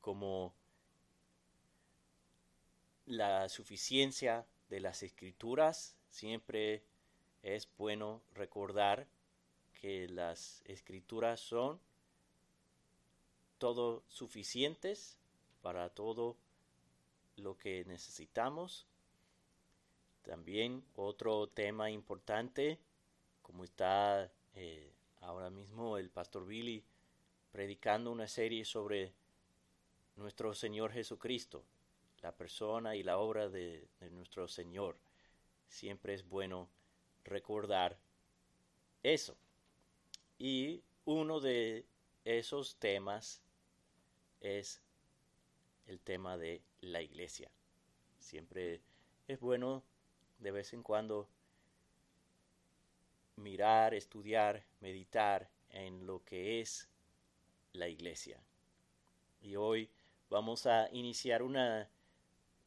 como la suficiencia de las escrituras, siempre es bueno recordar que las escrituras son todo suficientes para todo lo que necesitamos. También otro tema importante, como está eh, ahora mismo el pastor Billy predicando una serie sobre nuestro Señor Jesucristo, la persona y la obra de, nuestro Señor. Siempre es bueno recordar eso. Y uno de esos temas es el tema de la iglesia. Siempre es bueno de vez en cuando mirar, estudiar, meditar en lo que es la iglesia. Y hoy vamos a iniciar una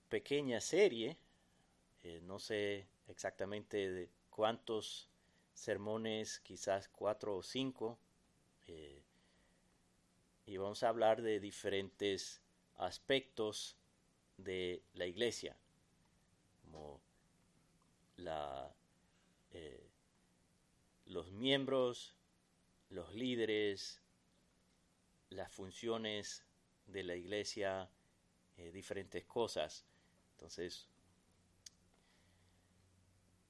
pequeña serie, eh, no sé exactamente cuántos sermones, quizás cuatro o cinco, eh, y vamos a hablar de diferentes aspectos de la iglesia, como eh, los miembros, los líderes, las funciones de la iglesia, diferentes cosas. Entonces,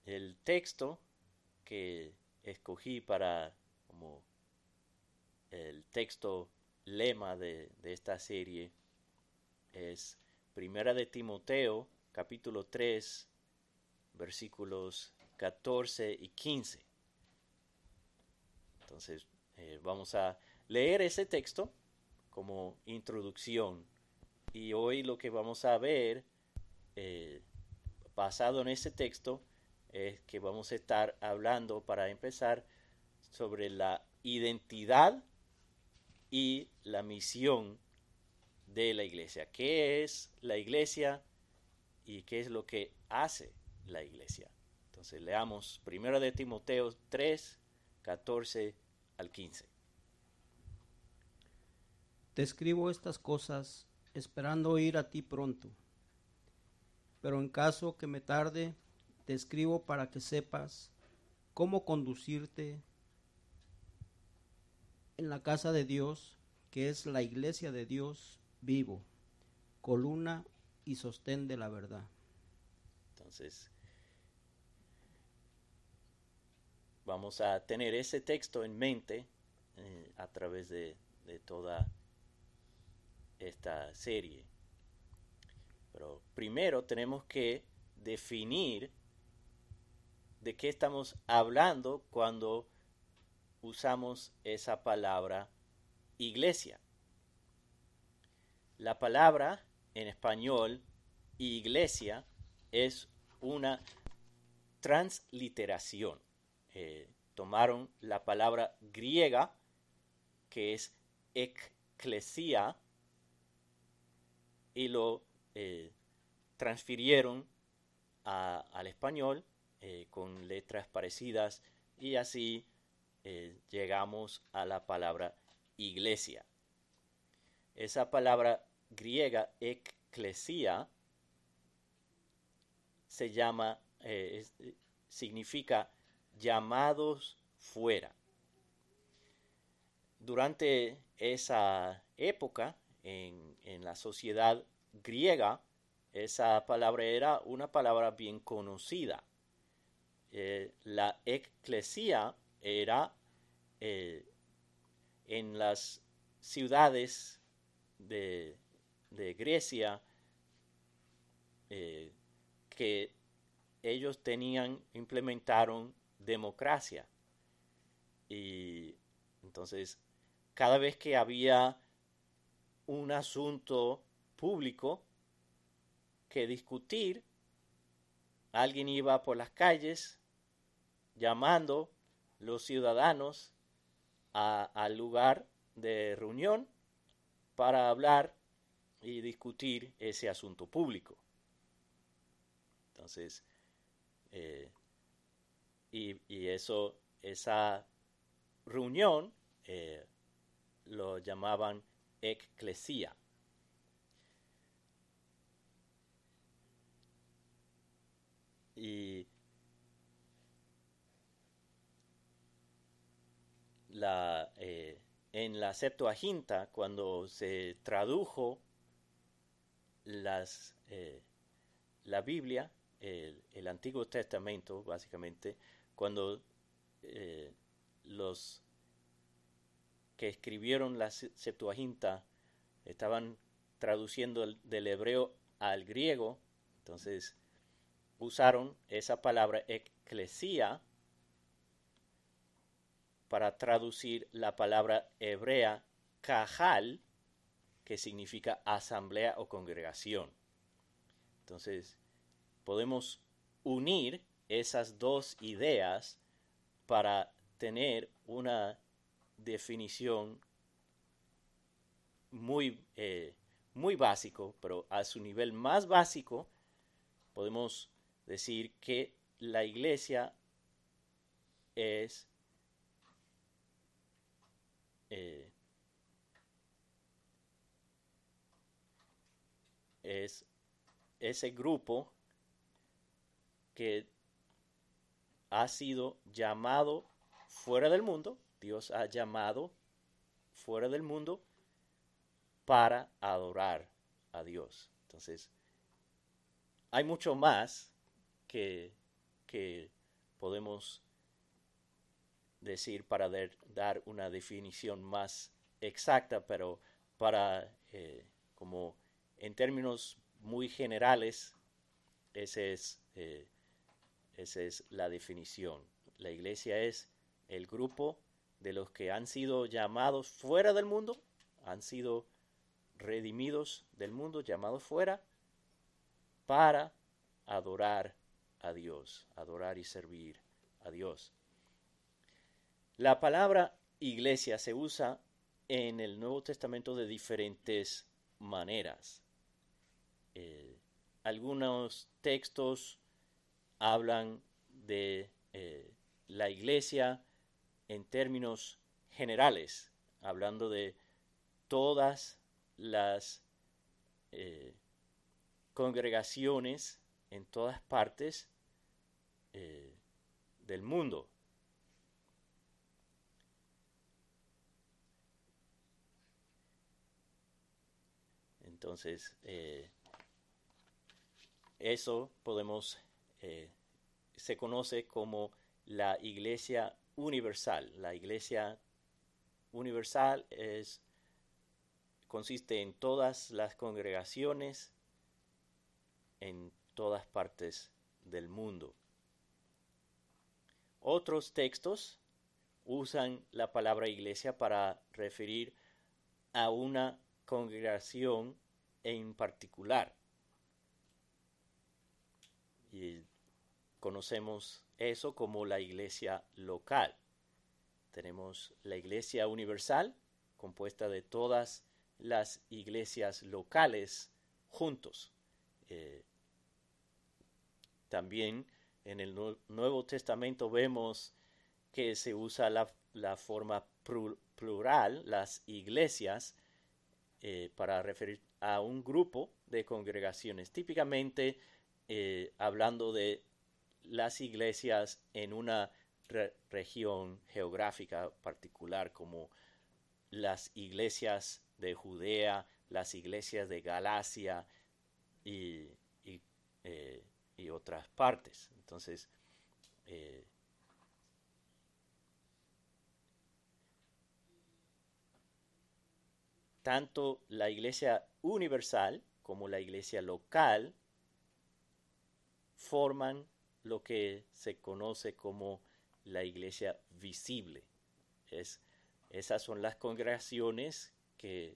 el texto que escogí para como el texto lema de, esta serie es Primera de Timoteo, capítulo 3, versículos 14 y 15. Entonces, eh, vamos a leer ese texto como introducción. Y hoy lo que vamos a ver eh, basado en ese texto es que vamos a estar hablando para empezar sobre la identidad y la misión de la iglesia. ¿Qué es la iglesia y qué es lo que hace la iglesia? Entonces leamos 1 de Timoteo 3, 14 al 15. Te escribo estas cosas esperando ir a ti pronto pero en caso que me tarde, te escribo para que sepas cómo conducirte en la casa de Dios, que es la iglesia de Dios vivo, columna y sostén de la verdad. Entonces, vamos a tener ese texto en mente eh, a través de toda esta serie. Pero primero tenemos que definir de qué estamos hablando cuando usamos esa palabra iglesia. La palabra en español iglesia es una transliteración. Eh, tomaron la palabra griega que es eclesia y lo eh, transfirieron al español eh, con letras parecidas y así eh, llegamos a la palabra iglesia. Esa palabra griega eclesia se llama, significa llamados fuera. Durante esa época, en, la sociedad griega, esa palabra era una palabra bien conocida. Eh, la eclesia era eh, en las ciudades de, Grecia eh, que ellos tenían, implementaron democracia. Y entonces, cada vez que había un asunto público que discutir. Alguien iba por las calles llamando los ciudadanos al lugar de reunión para hablar y discutir ese asunto público. Entonces, eh, y, eso, esa reunión eh, lo llamaban ecclesia. Y la, eh, en la Septuaginta, cuando se tradujo las, eh, la Biblia, el, Antiguo Testamento, básicamente, cuando eh, los que escribieron la Septuaginta estaban traduciendo del hebreo al griego, entonces usaron esa palabra eclesia para traducir la palabra hebrea kahal, que significa asamblea o congregación. Entonces, podemos unir esas dos ideas para tener una definición muy, eh, muy básico, pero a su nivel más básico podemos decir que la iglesia es eh, es ese grupo que ha sido llamado fuera del mundo, Dios ha llamado fuera del mundo para adorar a Dios. Entonces, hay mucho más que, podemos decir para dar una definición más exacta, pero para, eh, como en términos muy generales, ese es eh, esa es la definición. La iglesia es el grupo de los que han sido llamados fuera del mundo, han sido redimidos del mundo, llamados fuera, para adorar a Dios, adorar y servir a Dios. La palabra iglesia se usa en el Nuevo Testamento de diferentes maneras. Eh, algunos textos hablan de eh, la iglesia en términos generales, hablando de todas las eh, congregaciones en todas partes eh, del mundo. Entonces, eso podemos eh, se conoce como la Iglesia Universal. La Iglesia Universal es, consiste en todas las congregaciones en todas partes del mundo. Otros textos usan la palabra iglesia para referir a una congregación en particular. Y conocemos eso como la iglesia local. Tenemos la iglesia universal, compuesta de todas las iglesias locales juntos. Eh, también en el Nuevo Testamento vemos que se usa la, forma plural, las iglesias, eh, para referir a un grupo de congregaciones, típicamente eh, hablando de las iglesias en una región geográfica particular como las iglesias de Judea, las iglesias de Galacia y, eh, otras partes. Entonces, eh, tanto la iglesia universal como la iglesia local forman lo que se conoce como la iglesia visible. Es, esas son las congregaciones que,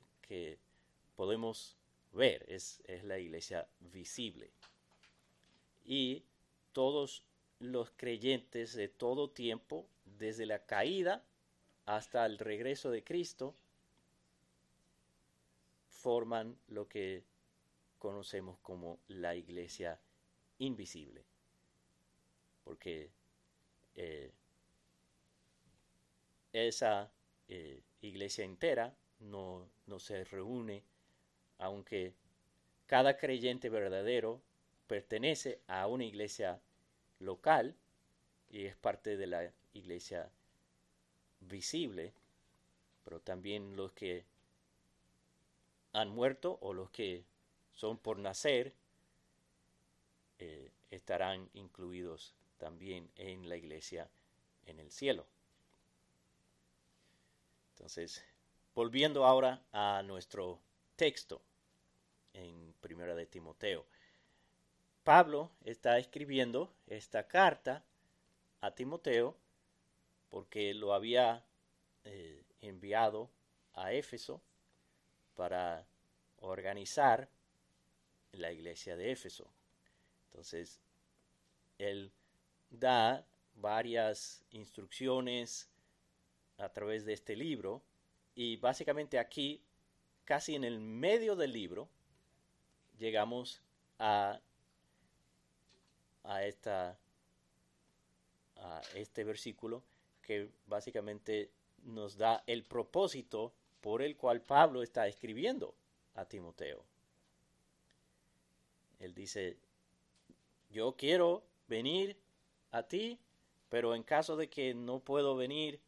podemos ver, es, es la iglesia visible. Y todos los creyentes de todo tiempo, desde la caída hasta el regreso de Cristo, forman lo que conocemos como la iglesia invisible porque eh, esa eh, iglesia entera no, se reúne, aunque cada creyente verdadero pertenece a una iglesia local y es parte de la iglesia visible, pero también los que han muerto o los que son por nacer eh, estarán incluidos también en la iglesia en el cielo. Entonces, volviendo ahora a nuestro texto en Primera de Timoteo. Pablo está escribiendo esta carta a Timoteo porque lo había eh, enviado a Éfeso para organizar la iglesia de Éfeso. Entonces, él da varias instrucciones a través de este libro y básicamente aquí, casi en el medio del libro, llegamos a, a, esta, a este versículo que básicamente nos da el propósito por el cual Pablo está escribiendo a Timoteo. Él dice, yo quiero venir a ti, pero en caso de que no puedo venir,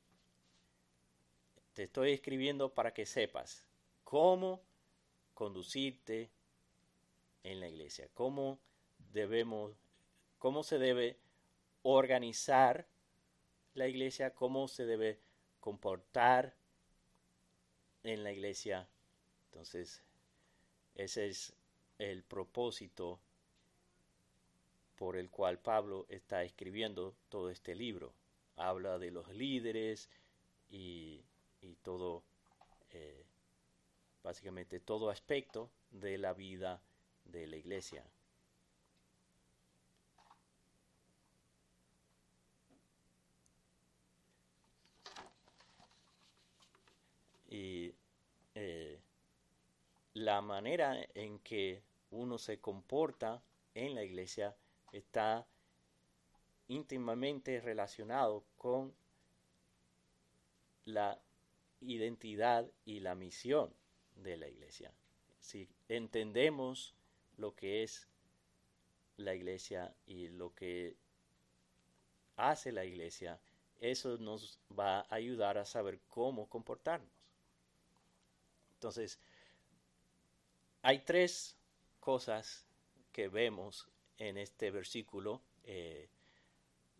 te estoy escribiendo para que sepas cómo conducirte en la iglesia, cómo debemos, cómo se debe organizar la iglesia, cómo se debe comportar en la iglesia. Entonces, ese es el propósito por el cual Pablo está escribiendo todo este libro. Habla de los líderes y, todo, eh, básicamente todo aspecto de la vida de la iglesia. Y eh, la manera en que uno se comporta en la iglesia está íntimamente relacionado con la identidad y la misión de la iglesia. Si entendemos lo que es la iglesia y lo que hace la iglesia, eso nos va a ayudar a saber cómo comportarnos. Entonces, hay tres cosas que vemos en este versículo, eh,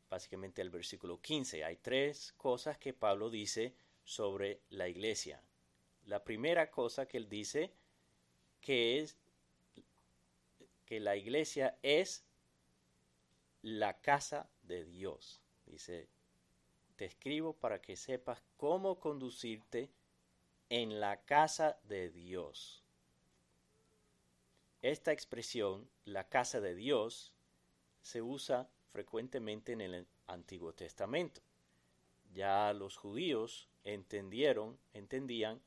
básicamente el versículo 15. Hay tres cosas que Pablo dice sobre la iglesia. La primera cosa que él dice que es que la iglesia es la casa de Dios. Dice, te escribo para que sepas cómo conducirte en la casa de Dios. Esta expresión, la casa de Dios, se usa frecuentemente en el Antiguo Testamento. Ya los judíos entendieron, entendían,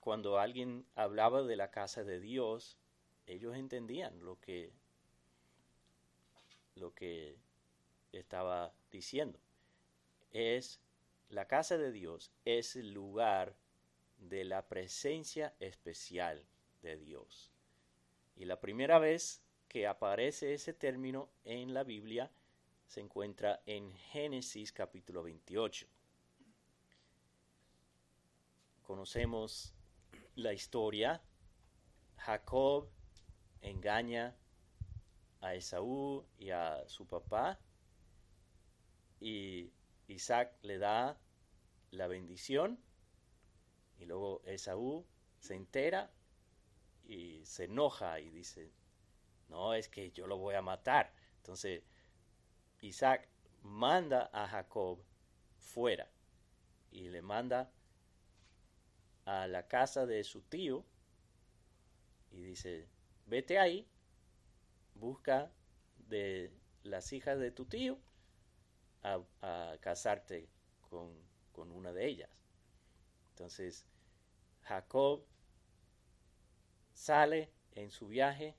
cuando alguien hablaba de la casa de Dios, ellos entendían lo que lo que estaba diciendo. Es la casa de Dios es el lugar de la presencia especial de Dios. Y la primera vez que aparece ese término en la Biblia se encuentra en Génesis capítulo 28. Conocemos la historia. Jacob engaña a Esaú y a su papá y Isaac le da la bendición y luego Esaú se entera y se enoja y dice, no, es que yo lo voy a matar. Entonces, Isaac manda a Jacob fuera y le manda a la casa de su tío y dice, vete ahí, busca de las hijas de tu tío a, casarte con, con una de ellas. Entonces, Jacob sale en su viaje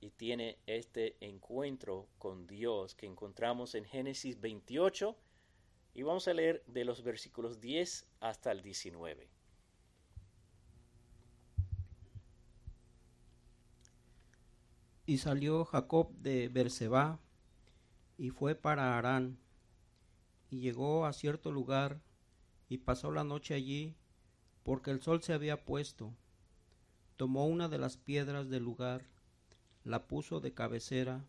y tiene este encuentro con Dios que encontramos en Génesis 28 y vamos a leer de los versículos 10 hasta el 19. Y salió Jacob de Berseba y fue para Harán, y llegó a cierto lugar, y pasó la noche allí, porque el sol se había puesto. Tomó una de las piedras del lugar, la puso de cabecera,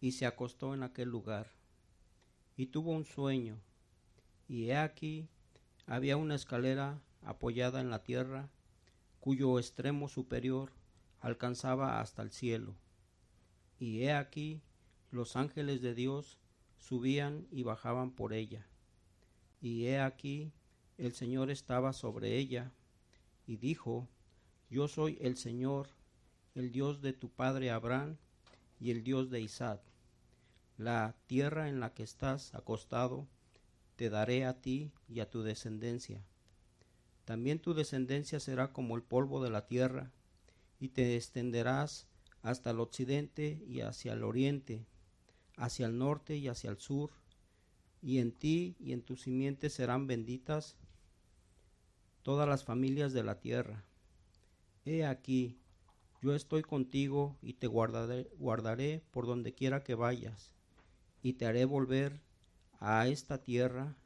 y se acostó en aquel lugar. Y tuvo un sueño, y he aquí había una escalera apoyada en la tierra, cuyo extremo superior alcanzaba hasta el cielo. Y he aquí los ángeles de Dios subían y bajaban por ella. Y he aquí el Señor estaba sobre ella, y dijo, Yo soy el Señor, el Dios de tu padre Abraham y el Dios de Isaac. La tierra en la que estás acostado te daré a ti y a tu descendencia. También tu descendencia será como el polvo de la tierra, y te extenderás hasta el occidente y hacia el oriente, hacia el norte y hacia el sur, y en ti y en tu simiente serán benditas todas las familias de la tierra. He aquí, yo estoy contigo y te guardaré, guardaré por donde quiera que vayas, y te haré volver a esta tierra,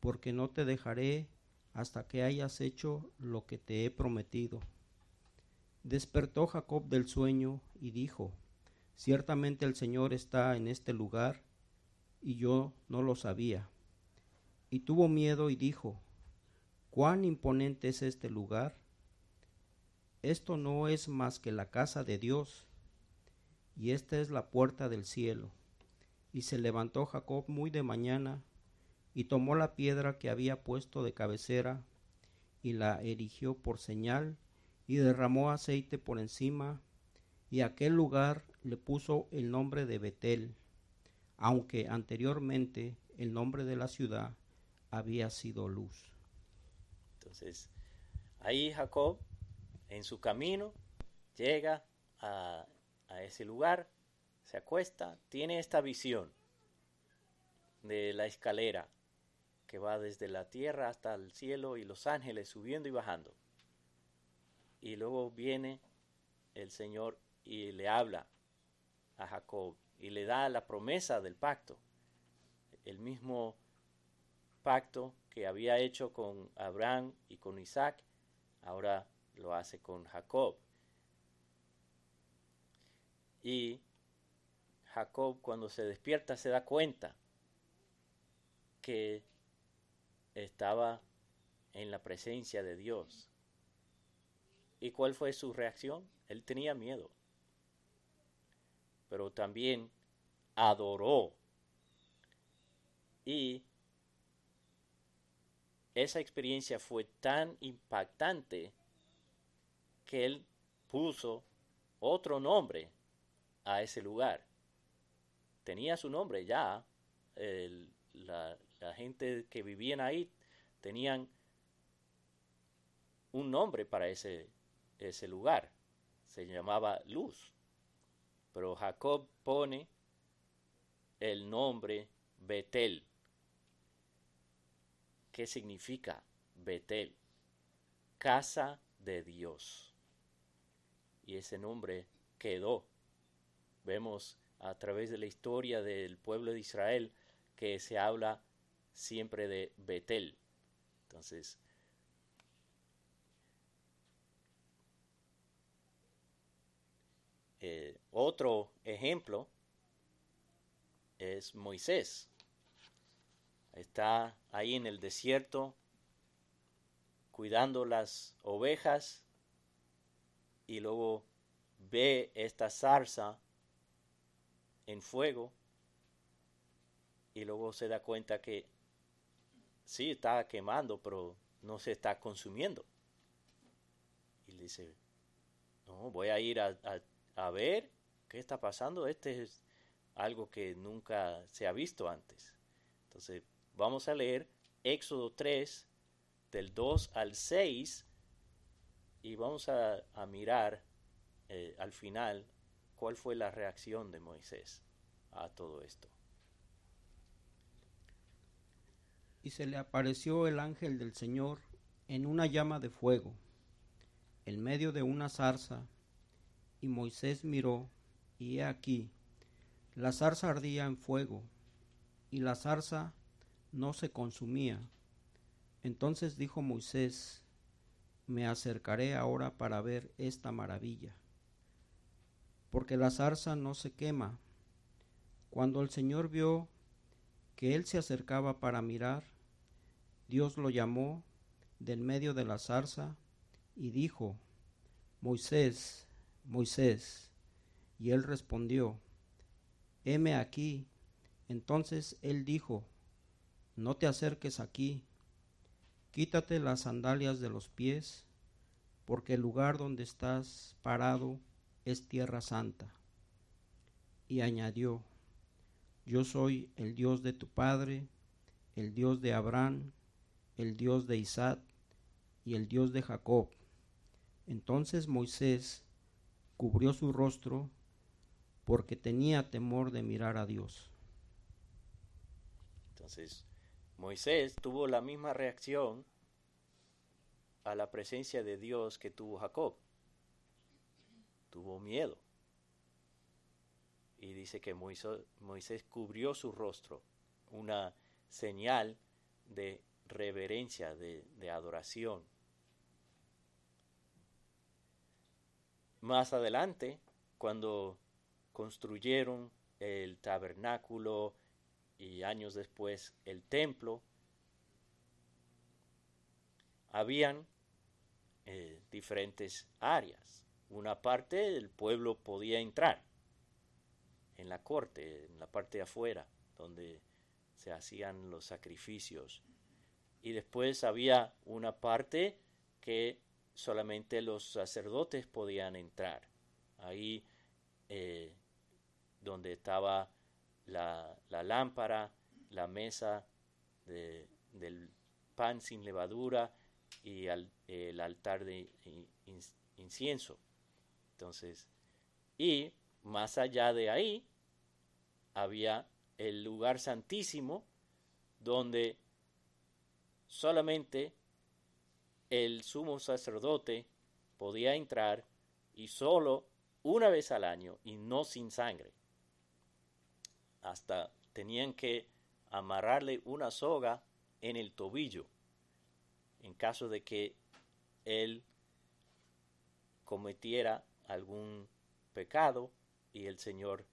porque no te dejaré hasta que hayas hecho lo que te he prometido. Despertó Jacob del sueño y dijo, Ciertamente el Señor está en este lugar, y yo no lo sabía. Y tuvo miedo y dijo, ¿Cuán imponente es este lugar? Esto no es más que la casa de Dios, y esta es la puerta del cielo. Y se levantó Jacob muy de mañana, y tomó la piedra que había puesto de cabecera, y la erigió por señal, y derramó aceite por encima, y aquel lugar le puso el nombre de Betel, aunque anteriormente el nombre de la ciudad había sido Luz. Entonces, ahí Jacob, en su camino, llega a, a ese lugar se acuesta, tiene esta visión de la escalera que va desde la tierra hasta el cielo y los ángeles subiendo y bajando. Y luego viene el Señor y le habla a Jacob y le da la promesa del pacto, el mismo pacto que había hecho con Abraham y con Isaac, ahora lo hace con Jacob. Y Jacob cuando se despierta se da cuenta que estaba en la presencia de Dios. ¿Y cuál fue su reacción? Él tenía miedo, pero también adoró. Y esa experiencia fue tan impactante que él puso otro nombre a ese lugar tenía su nombre ya. la, gente que vivían ahí tenían un nombre para ese, ese lugar. Se llamaba Luz. Pero Jacob pone el nombre Betel. ¿Qué significa Betel? Casa de Dios. Y ese nombre quedó. Vemos a través de la historia del pueblo de Israel que se habla siempre de Betel. Entonces, eh, otro ejemplo es Moisés. Está ahí en el desierto cuidando las ovejas y luego ve esta zarza en fuego y luego se da cuenta que sí está quemando, pero no se está consumiendo. Y le dice, no, voy a ir a, a, ver qué está pasando. Este es algo que nunca se ha visto antes. Entonces, vamos a leer Éxodo 3, del 2 al 6, y vamos a, a mirar eh, al final cuál fue la reacción de Moisés a todo esto. Y se le apareció el ángel del Señor en una llama de fuego, en medio de una zarza, y Moisés miró, y he aquí, La zarza ardía en fuego, y la zarza no se consumía. Entonces dijo Moisés, me acercaré ahora para ver esta maravilla, porque la zarza no se quema. Cuando el Señor vio que él se acercaba para mirar, Dios lo llamó del medio de la zarza y dijo, Moisés, Moisés. Y él respondió, heme aquí. Entonces él dijo, no te acerques aquí, quítate las sandalias de los pies, porque el lugar donde estás parado es tierra santa. Y añadió, yo soy el Dios de tu Padre, el Dios de Abraham, el Dios de Isaac y el Dios de Jacob. Entonces Moisés cubrió su rostro porque tenía temor de mirar a Dios. Entonces, Moisés tuvo la misma reacción a la presencia de Dios que tuvo Jacob. Tuvo miedo. Y dice que Moisés, cubrió su rostro, una señal de reverencia, de, adoración. Más adelante, cuando construyeron el tabernáculo y años después el templo, habían eh, diferentes áreas. Una parte del pueblo podía entrar en la corte, en la parte de afuera, donde se hacían los sacrificios. Y después había una parte que solamente los sacerdotes podían entrar. Ahí eh, donde estaba la, lámpara, la mesa del pan sin levadura y el altar de incienso. Entonces, y más allá de ahí había el lugar santísimo donde solamente el sumo sacerdote podía entrar y solo una vez al año y no sin sangre hasta tenían que amarrarle una soga en el tobillo en caso de que él cometiera algún pecado y el Señor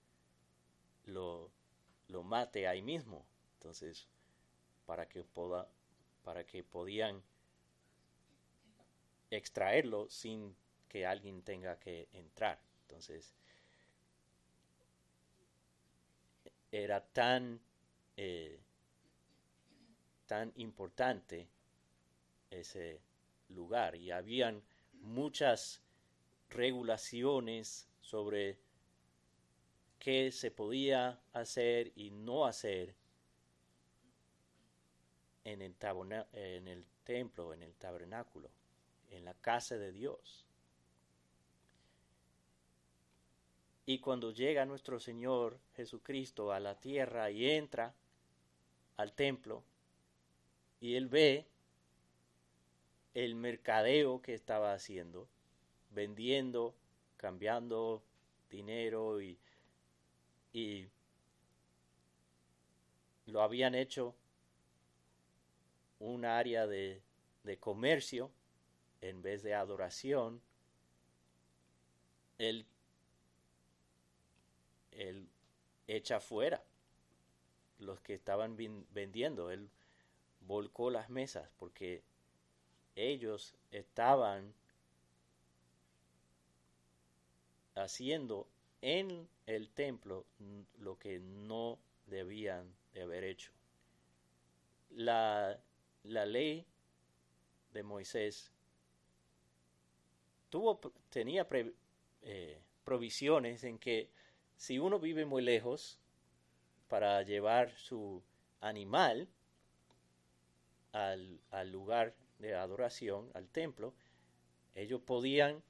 lo, lo mate ahí mismo. Entonces, para que, poda, para que podían extraerlo sin que alguien tenga que entrar. Entonces, era tan, eh, tan importante ese lugar y habían muchas regulaciones sobre qué se podía hacer y no hacer en el, en el templo, en el tabernáculo, en la casa de Dios. Y cuando llega nuestro Señor Jesucristo a la tierra y entra al templo, y él ve el mercadeo que estaba haciendo, vendiendo, cambiando dinero y, y lo habían hecho un área de, de comercio en vez de adoración. Él él echa fuera los que estaban vendiendo. Él volcó las mesas porque ellos estaban haciendo en el templo lo que no debían de haber hecho. La, la ley de Moisés tuvo, tenía eh, provisiones en que si uno vive muy lejos para llevar su animal al, lugar de adoración, al templo, ellos podían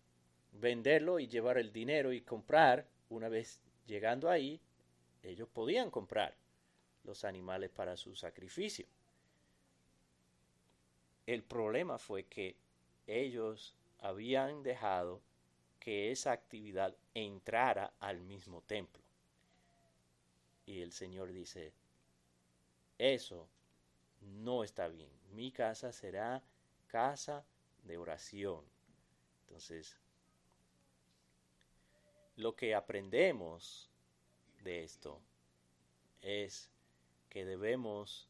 venderlo y llevar el dinero y comprar, una vez llegando ahí, ellos podían comprar los animales para su sacrificio. El problema fue que ellos habían dejado que esa actividad entrara al mismo templo. y el Señor dice, eso no está bien. Mi casa será casa de oración. Entonces, lo que aprendemos de esto es que debemos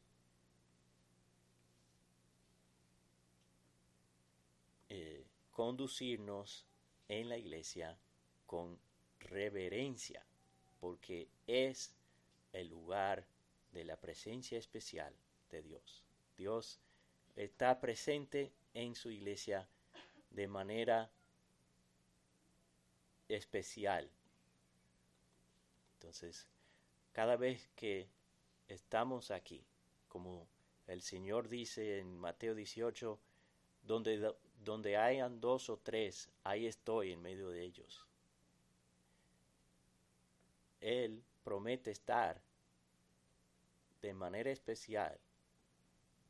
eh, conducirnos en la iglesia con reverencia, porque es el lugar de la presencia especial de Dios. Dios está presente en su iglesia de manera especial. Entonces, cada vez que estamos aquí, como el Señor dice en Mateo 18, donde, donde hayan dos o tres, ahí estoy en medio de ellos. Él promete estar de manera especial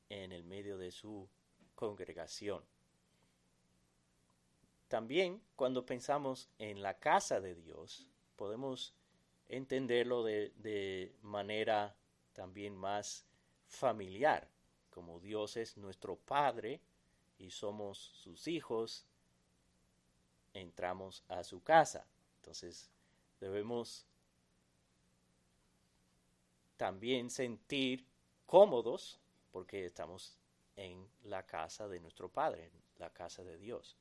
en el medio de su congregación. También cuando pensamos en la casa de Dios, podemos entenderlo de, de manera también más familiar, como Dios es nuestro Padre y somos sus hijos, entramos a su casa. Entonces debemos también sentir cómodos porque estamos en la casa de nuestro Padre, en la casa de Dios.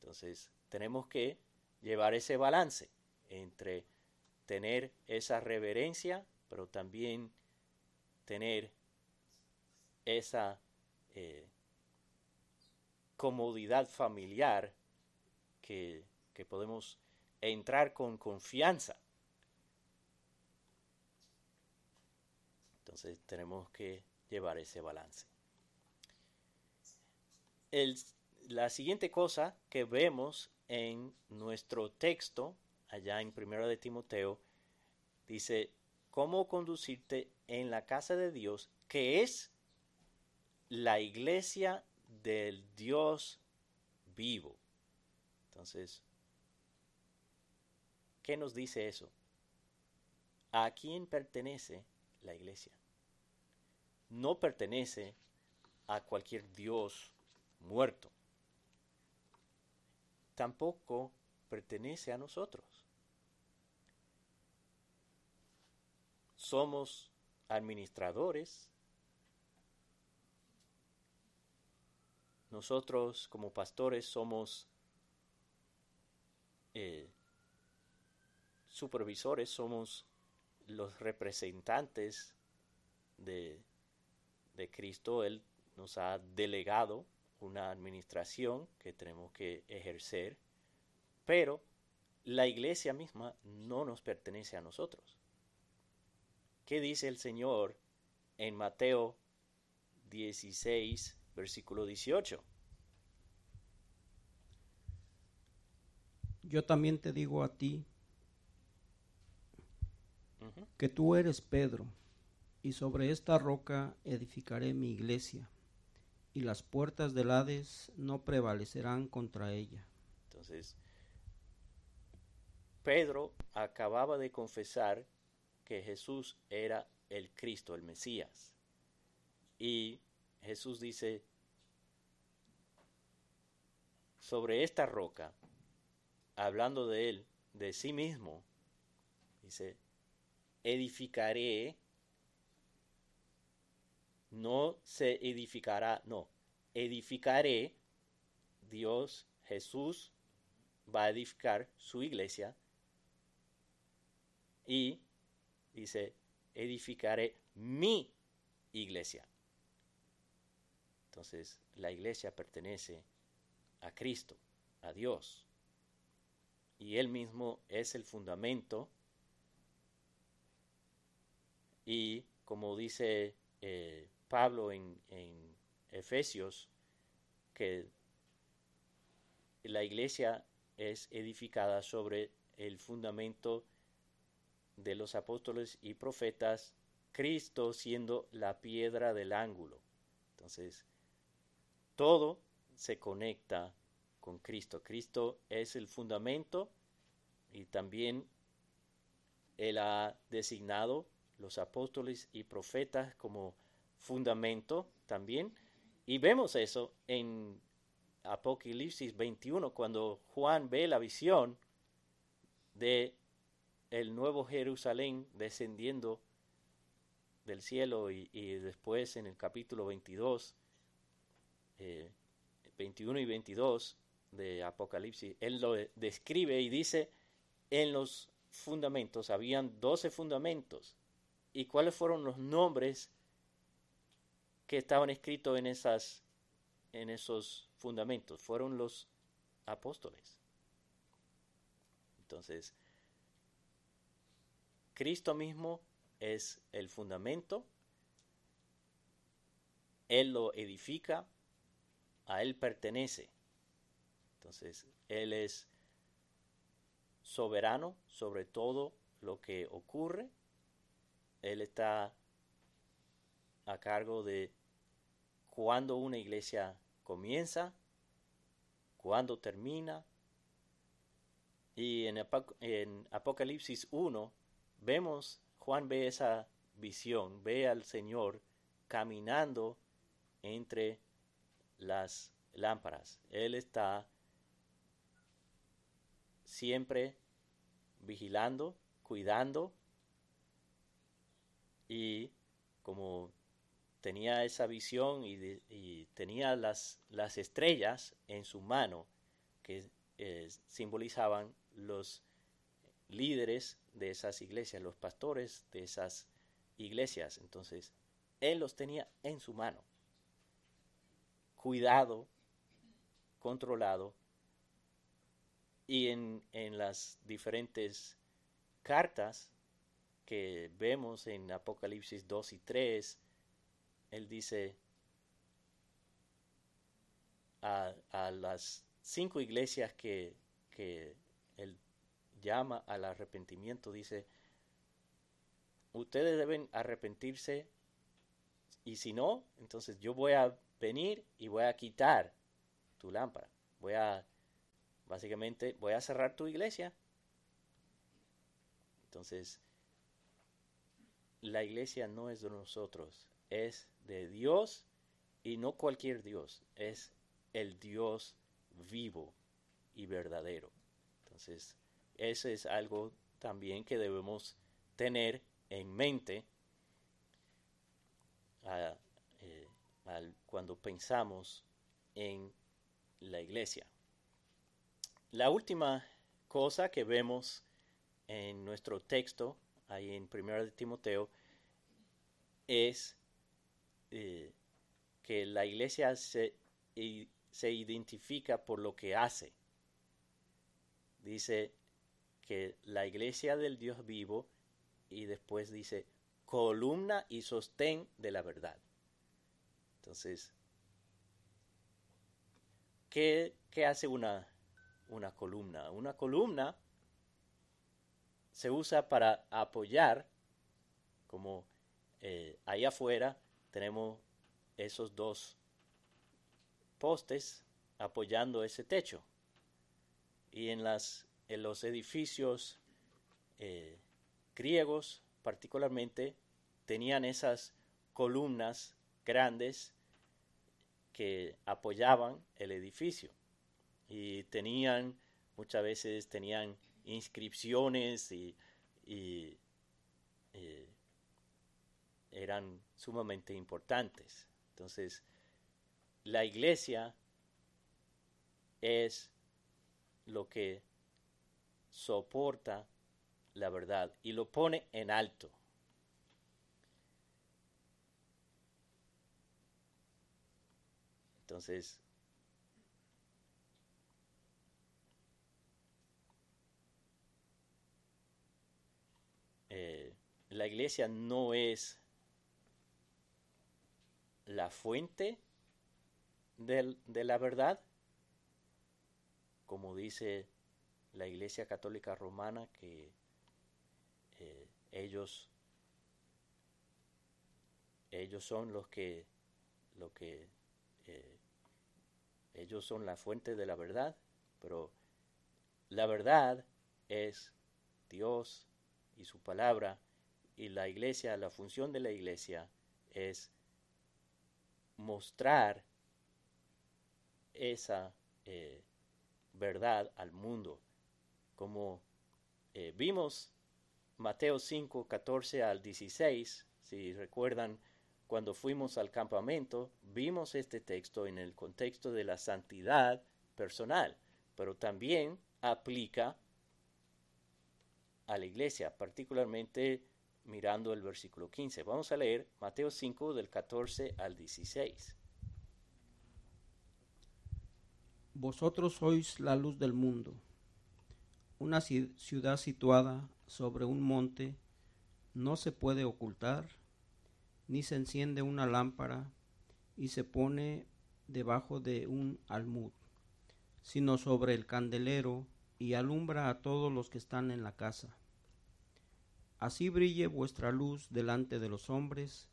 Entonces tenemos que llevar ese balance entre tener esa reverencia, pero también tener esa eh, comodidad familiar que, que podemos entrar con confianza. Entonces tenemos que llevar ese balance. El, la siguiente cosa que vemos en nuestro texto, allá en Primero de Timoteo, dice, ¿cómo conducirte en la casa de Dios, que es la iglesia del Dios vivo? Entonces, ¿qué nos dice eso? ¿A quién pertenece la iglesia? No pertenece a cualquier Dios muerto tampoco pertenece a nosotros. Somos administradores. Nosotros como pastores somos eh, supervisores, somos los representantes de, de Cristo. Él nos ha delegado una administración que tenemos que ejercer, pero la iglesia misma no nos pertenece a nosotros. ¿Qué dice el Señor en Mateo 16, versículo 18? Yo también te digo a ti que tú eres Pedro, y sobre esta roca edificaré mi iglesia y las puertas del Hades no prevalecerán contra ella. Entonces, Pedro acababa de confesar que Jesús era el Cristo, el Mesías. Y Jesús dice, sobre esta roca, hablando de él, de sí mismo, dice, edificaré no se edificará, no, edificaré, Dios, Jesús va a edificar su iglesia y dice, edificaré mi iglesia. Entonces, la iglesia pertenece a Cristo, a Dios. Y Él mismo es el fundamento. Y como dice eh, Pablo en, Efesios que la iglesia es edificada sobre el fundamento de los apóstoles y profetas, Cristo siendo la piedra del ángulo. Entonces, todo se conecta con Cristo. Cristo es el fundamento y también Él ha designado los apóstoles y profetas como fundamento también. Y vemos eso en Apocalipsis 21, cuando Juan ve la visión de el nuevo Jerusalén descendiendo del cielo y, después en el capítulo 22, 21 eh, y 22 de Apocalipsis, él lo describe y dice, en los fundamentos, habían 12 fundamentos. ¿Y cuáles fueron los nombres que estaban escritos en, esas, en esos fundamentos? Fueron los apóstoles. Entonces, Cristo mismo es el fundamento, Él lo edifica, a Él pertenece. Entonces, Él es soberano sobre todo lo que ocurre. Él está a cargo de cuándo una iglesia comienza, cuándo termina. Y en, en Apocalipsis 1 vemos, Juan ve esa visión, ve al Señor caminando entre las lámparas. Él está siempre vigilando, cuidando y como tenía esa visión y, tenía las, las, estrellas en su mano que eh, simbolizaban los líderes de esas iglesias, los pastores de esas iglesias. Entonces, él los tenía en su mano, cuidado, controlado y en, las diferentes cartas que vemos en Apocalipsis 2 y 3, él dice a, las cinco iglesias que, que él llama al arrepentimiento, dice, ustedes deben arrepentirse y si no, entonces yo voy a venir y voy a quitar tu lámpara, voy a Básicamente, voy a cerrar tu iglesia. Entonces, la iglesia no es de nosotros, es de Dios y no cualquier Dios, es el Dios vivo y verdadero. Entonces, eso es algo también que debemos tener en mente eh, cuando pensamos en la iglesia. La última cosa que vemos en nuestro texto, ahí en 1 de Timoteo, es eh, que la iglesia se, se identifica por lo que hace. Dice que la iglesia del Dios vivo y después dice columna y sostén de la verdad. Entonces, ¿qué, hace una, una columna. Una columna se usa para apoyar, como eh, ahí afuera tenemos esos dos postes apoyando ese techo. Y en, las, en los edificios eh, griegos particularmente tenían esas columnas grandes que apoyaban el edificio y tenían, muchas veces tenían inscripciones y, eh, eran sumamente importantes. Entonces, la iglesia es lo que soporta la verdad y lo pone en alto. Entonces, Eh, la iglesia no es la fuente de la verdad, como dice la iglesia católica romana, que eh, ellos, ellos son los que, lo que eh, ellos son la fuente de la verdad, pero la verdad es Dios y su palabra. Y la iglesia, la función de la iglesia es mostrar esa eh, verdad al mundo. Como vimos Mateo 5, 14 al 16, si recuerdan, cuando fuimos al campamento, vimos este texto en el contexto de la santidad personal, pero también aplica a la iglesia, particularmente mirando el versículo 15. Vamos a leer Mateo 5 del 14 al 16. Vosotros sois la luz del mundo. Una ciudad situada sobre un monte no se puede ocultar, ni se enciende una lámpara y se pone debajo de un almud, sino sobre el candelero y alumbra a todos los que están en la casa. Así brille vuestra luz delante de los hombres,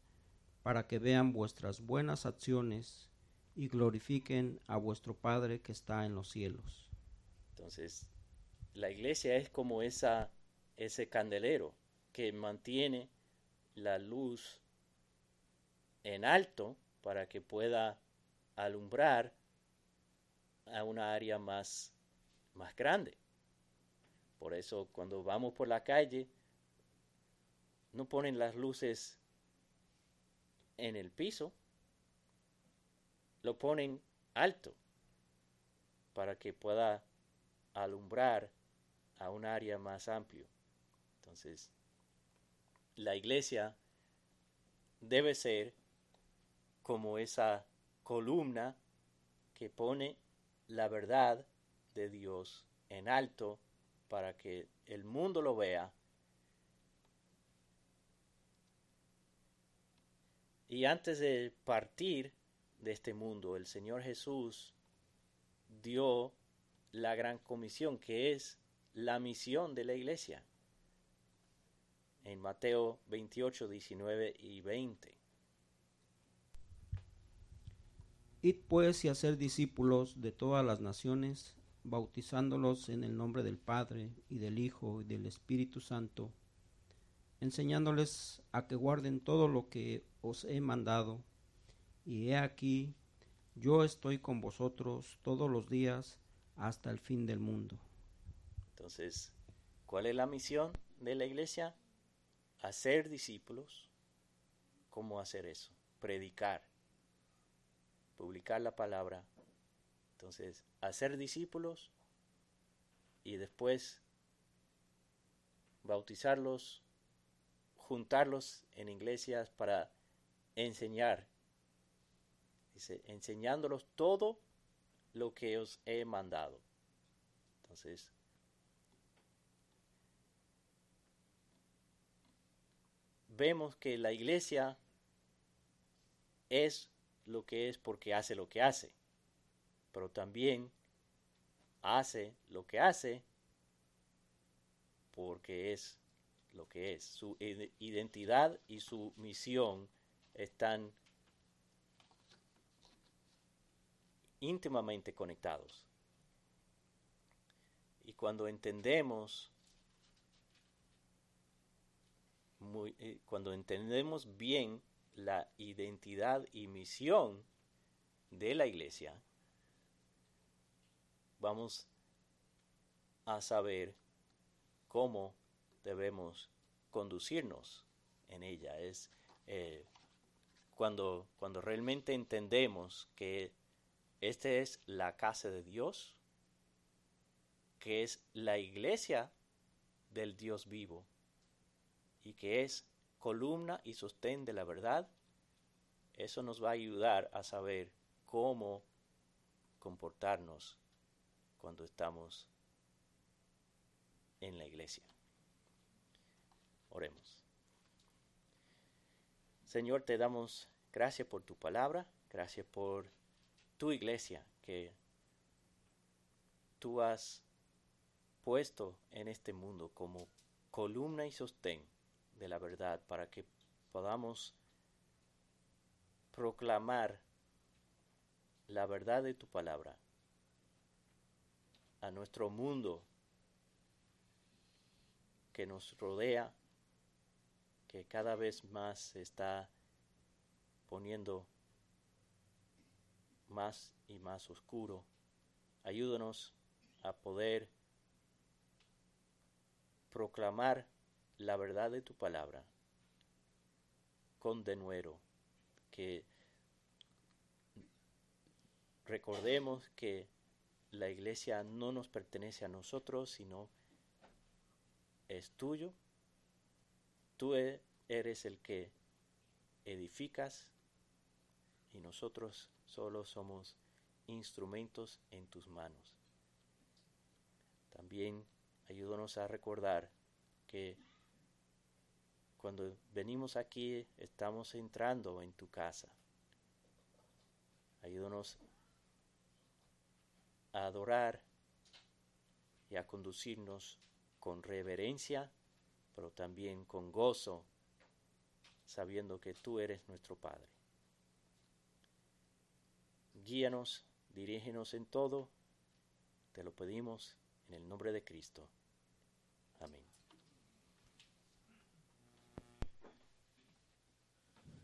para que vean vuestras buenas acciones y glorifiquen a vuestro Padre que está en los cielos. Entonces, la iglesia es como ese candelero que mantiene la luz en alto para que pueda alumbrar a una área más, más grande. Por eso cuando vamos por la calle, no ponen las luces en el piso, lo ponen alto para que pueda alumbrar a un área más amplio. Entonces, la iglesia debe ser como esa columna que pone la verdad de Dios en alto para que el mundo lo vea. Y antes de partir, de este mundo. El Señor Jesús dio la gran comisión, que es la misión de la iglesia. En Mateo 28, 19 y 20. Id pues y hacer discípulos de todas las naciones, bautizándolos en el nombre del Padre y del Hijo y del Espíritu Santo, enseñándoles a que guarden todo lo que os he mandado y he aquí, yo estoy con vosotros todos los días hasta el fin del mundo. Entonces, ¿cuál es la misión de la iglesia? Hacer discípulos. ¿Cómo hacer eso? Predicar, publicar la palabra. Entonces, hacer discípulos y después bautizarlos, juntarlos en iglesias para enseñar Dice, enseñándolos todo lo que os he mandado. Entonces, vemos que la iglesia es lo que es porque hace lo que hace, pero también hace lo que hace porque es lo que es. Su identidad y su misión están íntimamente conectados. Y cuando entendemos, eh, cuando entendemos bien la identidad y misión de la iglesia, vamos a saber cómo debemos conducirnos en ella. Es eh, cuando, cuando realmente entendemos que esta es la casa de Dios, que es la iglesia del Dios vivo y que es columna y sostén de la verdad. Eso nos va a ayudar a saber cómo comportarnos cuando estamos en la iglesia. Oremos. Señor, te damos gracias por tu palabra, gracias por tu iglesia que tú has puesto en este mundo como columna y sostén de la verdad para que podamos proclamar la verdad de tu palabra a nuestro mundo que nos rodea, que cada vez más se está poniendo más y más oscuro. Ayúdanos a poder proclamar la verdad de tu palabra con denuero, que recordemos que la iglesia no nos pertenece a nosotros, sino es tuyo. Tú e-, eres el que edificas y nosotros solo somos instrumentos en tus manos. También ayúdanos a recordar que cuando venimos aquí estamos entrando en tu casa. Ayúdanos a adorar y a conducirnos con reverencia, pero también con gozo, sabiendo que tú eres nuestro Padre. Guíanos, dirígenos en todo, te lo pedimos en el nombre de Cristo.